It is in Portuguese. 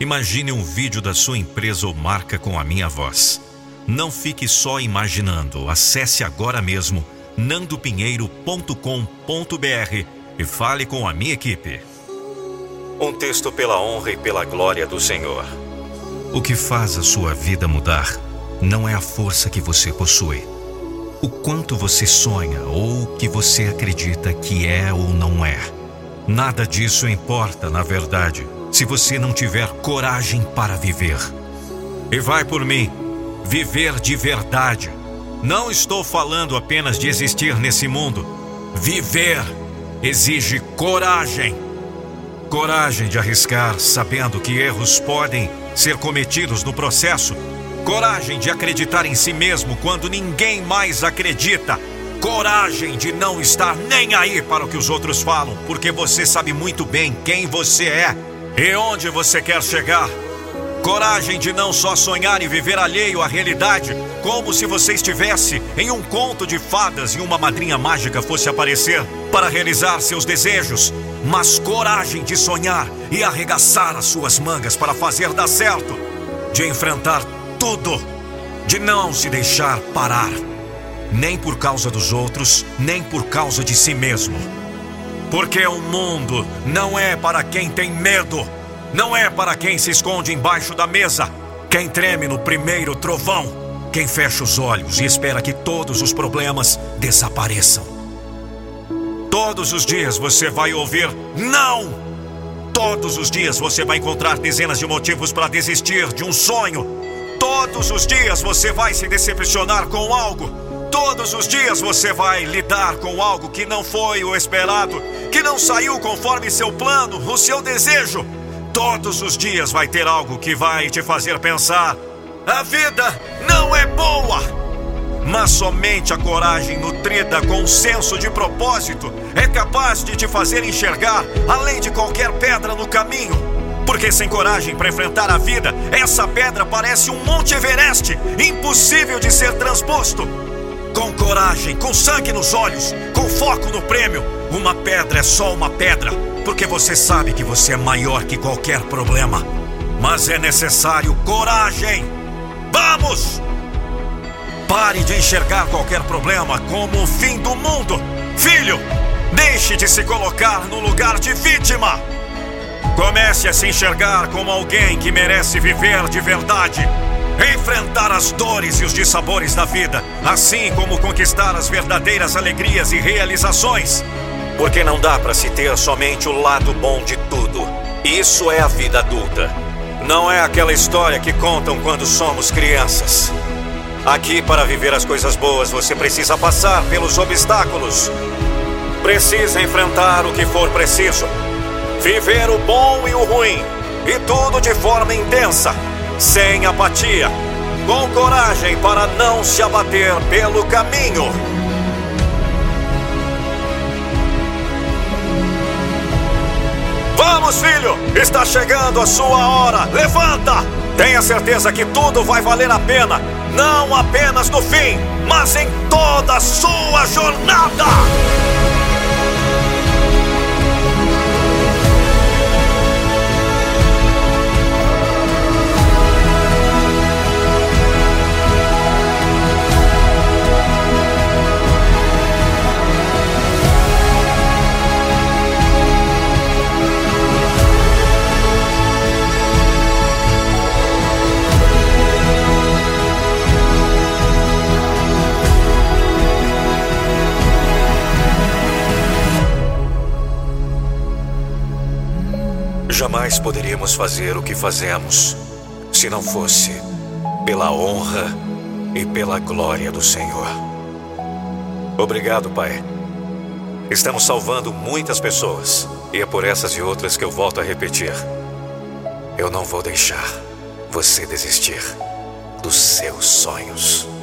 Imagine um vídeo da sua empresa ou marca com a minha voz. Não fique só imaginando. Acesse agora mesmo nandopinheiro.com.br e fale com a minha equipe. Um texto pela honra e pela glória do Senhor. O que faz a sua vida mudar não é a força que você possui, o quanto você sonha ou o que você acredita que é ou não é. Nada disso importa, na verdade, se você não tiver coragem para viver. E vai por mim, viver de verdade. Não estou falando apenas de existir nesse mundo. Viver exige coragem. Coragem de arriscar sabendo que erros podem ser cometidos no processo. Coragem de acreditar em si mesmo quando ninguém mais acredita. Coragem de não estar nem aí para o que os outros falam, porque você sabe muito bem quem você é e onde você quer chegar. Coragem de não só sonhar e viver alheio à realidade, como se você estivesse em um conto de fadas e uma madrinha mágica fosse aparecer para realizar seus desejos, mas coragem de sonhar e arregaçar as suas mangas para fazer dar certo, de enfrentar tudo, de não se deixar parar, nem por causa dos outros, nem por causa de si mesmo. Porque o mundo não é para quem tem medo não é para quem se esconde embaixo da mesa, quem treme no primeiro trovão, quem fecha os olhos e espera que todos os problemas desapareçam. Todos os dias você vai ouvir não! Todos os dias você vai encontrar dezenas de motivos para desistir de um sonho. Todos os dias você vai se decepcionar com algo. Todos os dias você vai lidar com algo que não foi o esperado, que não saiu conforme seu plano, o seu desejo. Todos os dias vai ter algo que vai te fazer pensar: a vida não é boa. Mas somente a coragem nutrida com um senso de propósito é capaz de te fazer enxergar além de qualquer pedra no caminho. Porque sem coragem para enfrentar a vida, essa pedra parece um Monte Everest, impossível de ser transposto. Com coragem, com sangue nos olhos, com foco no prêmio, uma pedra é só uma pedra porque você sabe que você é maior que qualquer problema. Mas é necessário coragem. Vamos! Pare de enxergar qualquer problema como o fim do mundo. Filho, deixe de se colocar no lugar de vítima. Comece a se enxergar como alguém que merece viver de verdade. Enfrentar as dores e os dissabores da vida, assim como conquistar as verdadeiras alegrias e realizações. Porque não dá para se ter somente o lado bom de tudo. Isso é a vida adulta. Não é aquela história que contam quando somos crianças. Aqui, para viver as coisas boas, você precisa passar pelos obstáculos. Precisa enfrentar o que for preciso. Viver o bom e o ruim. E tudo de forma intensa, sem apatia. Com coragem para não se abater pelo caminho. Vamos, filho! Está chegando a sua hora! Levanta! Tenha certeza que tudo vai valer a pena, não apenas no fim, mas em toda a sua jornada! Jamais poderíamos fazer o que fazemos se não fosse pela honra e pela glória do Senhor. Obrigado, Pai. Estamos salvando muitas pessoas e é por essas e outras que eu volto a repetir. Eu não vou deixar você desistir dos seus sonhos.